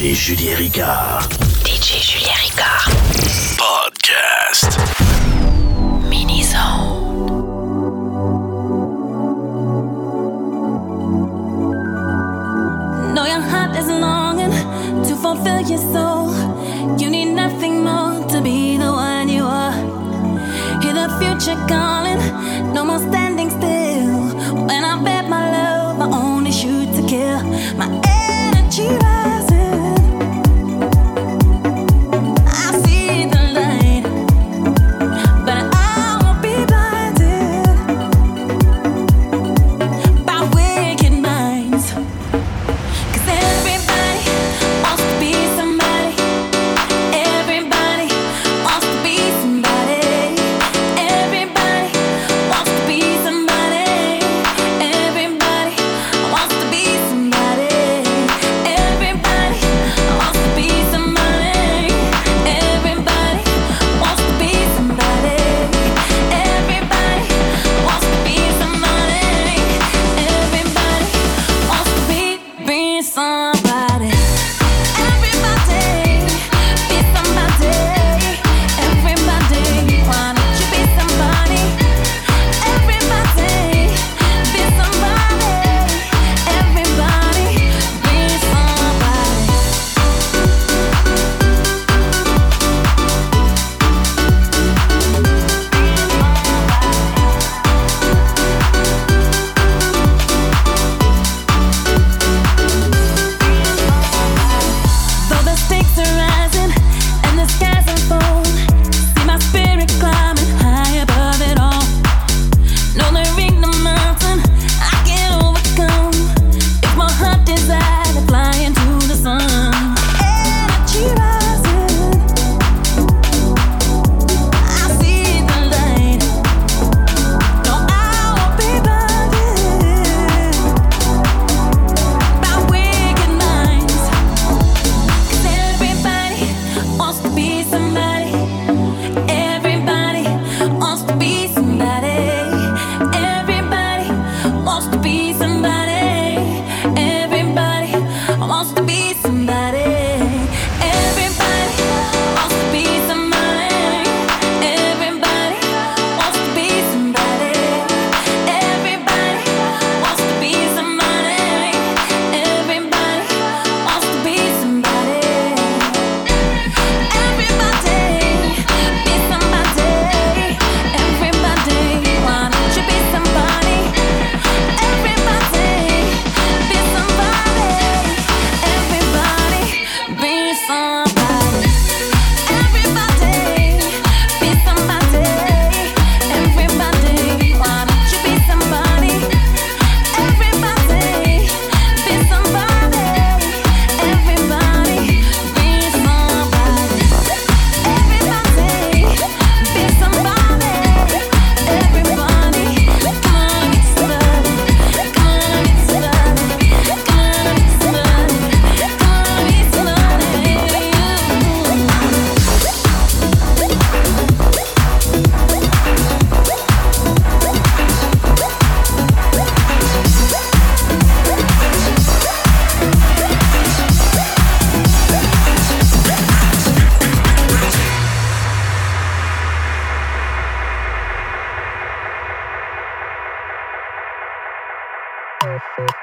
DJ Julien Ricard. DJ Julien Ricard. Podcast. Mini Zone. Know your heart is longing to fulfill your soul. You need nothing more to be the one you are. Hear the future calling, no more standing still. When I bet my love, I only shoot to kill. My energy.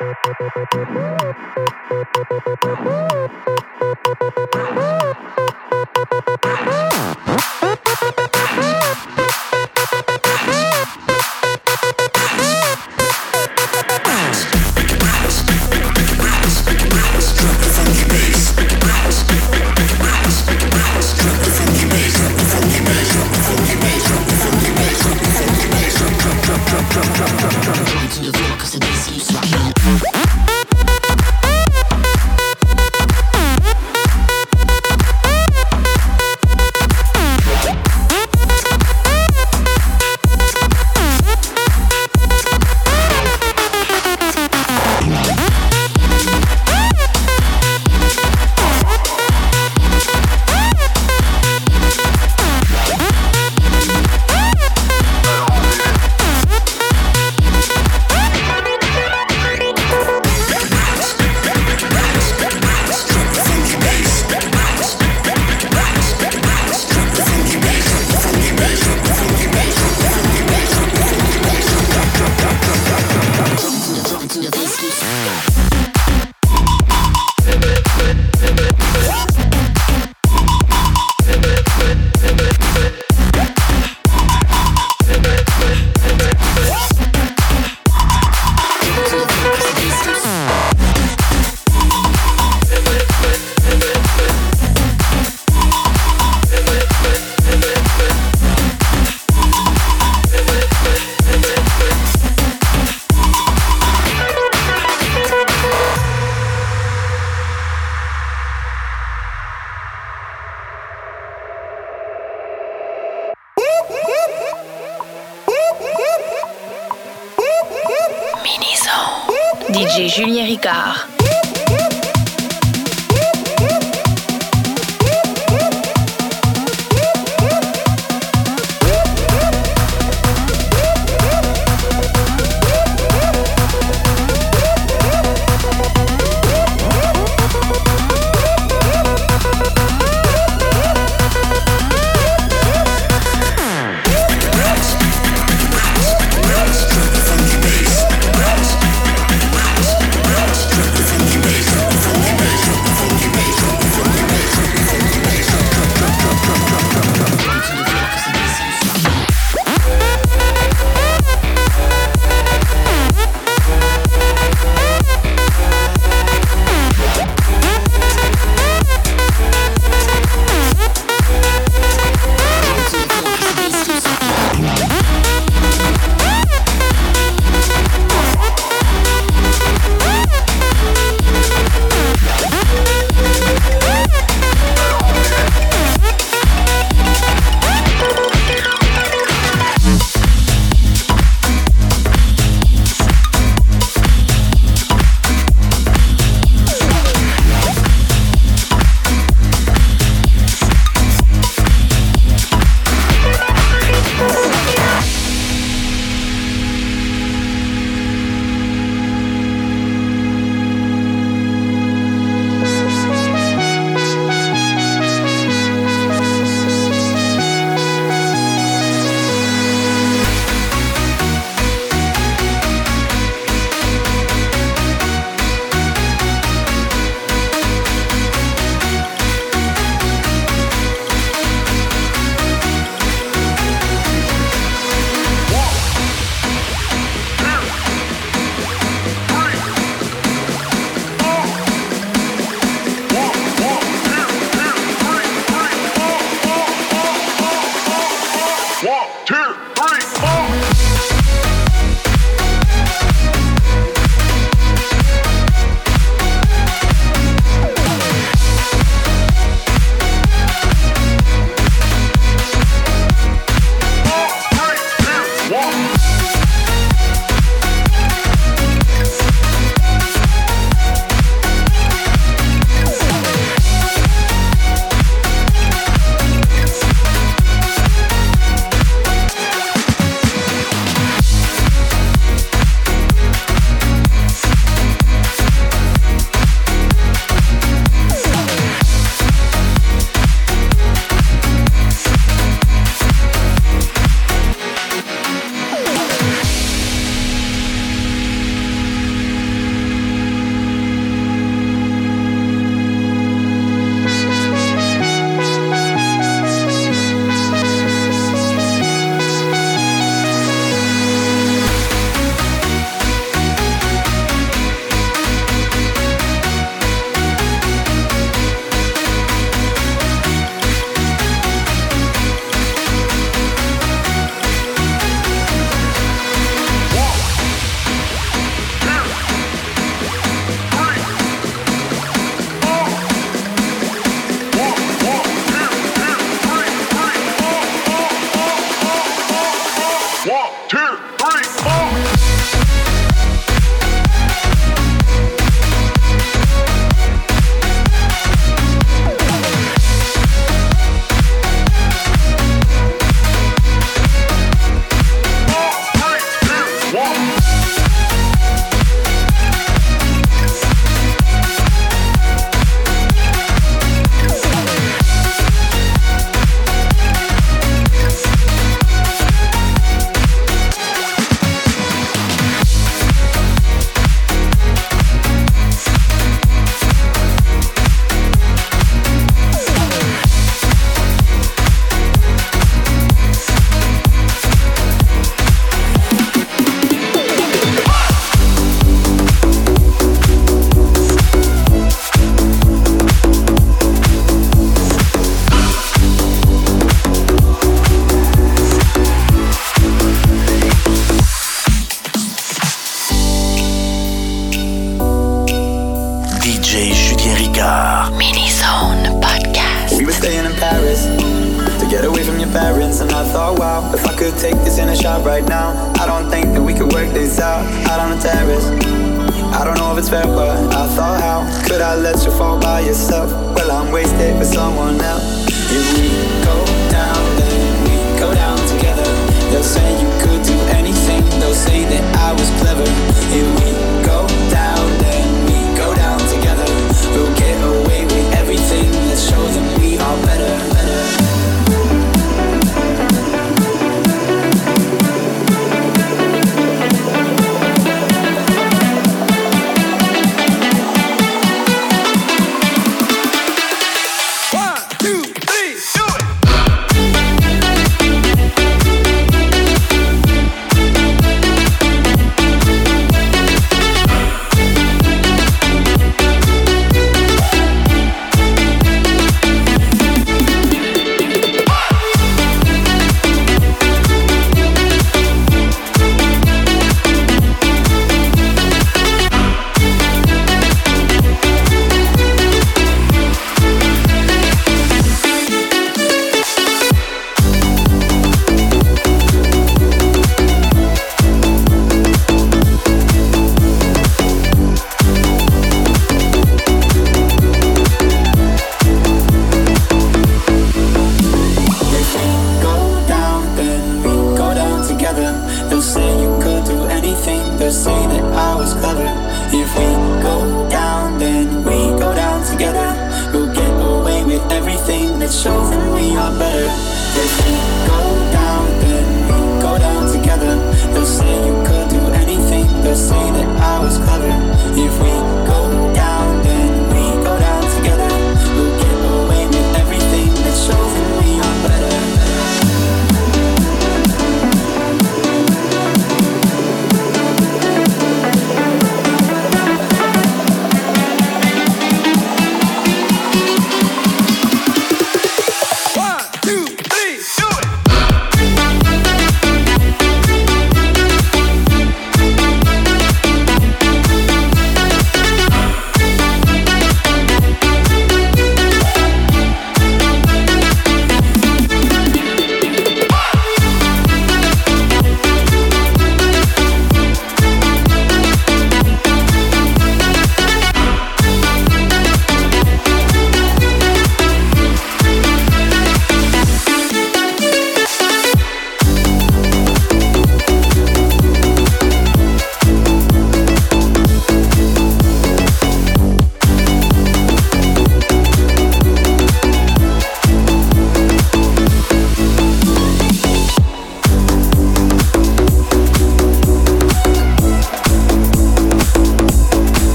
Thank you.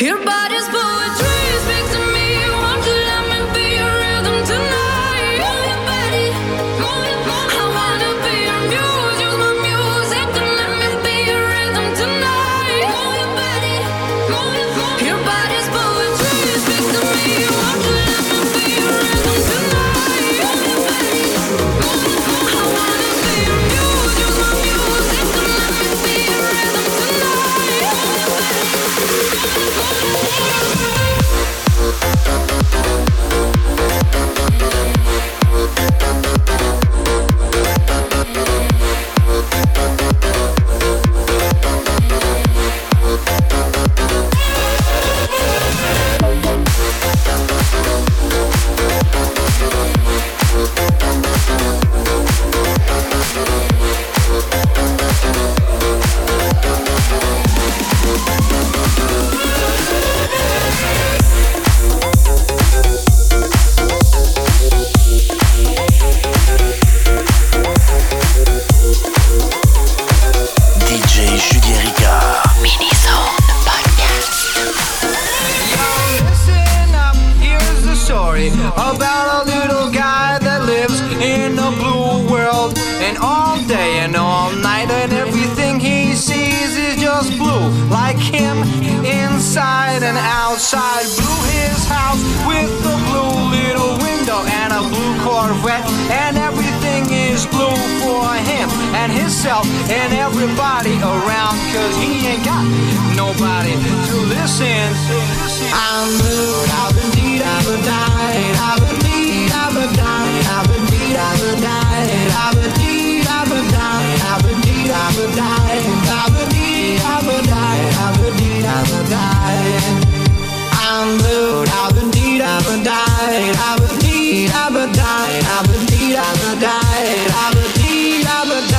Your body's born. story about a little guy that lives in a blue world. And all day and all night, and everything he sees is just blue. Like him, inside and outside. Blue his house with a blue little window and a blue Corvette. And everything is blue for him himself and everybody around cause he ain't got nobody to listen I'm look, I've been deed, I've been dying. I've been deed, I've been dying. I've been deed, I've been dying. I've been deed, I've been dying. I've been deed, I've been dying. I've been deed, I've been died, I've been deed, I've been died I'm blue, I've been deed, I've been dying. I've been deed, I've been dying. I've been deed, I've been dying. I've been deed, I've been dying.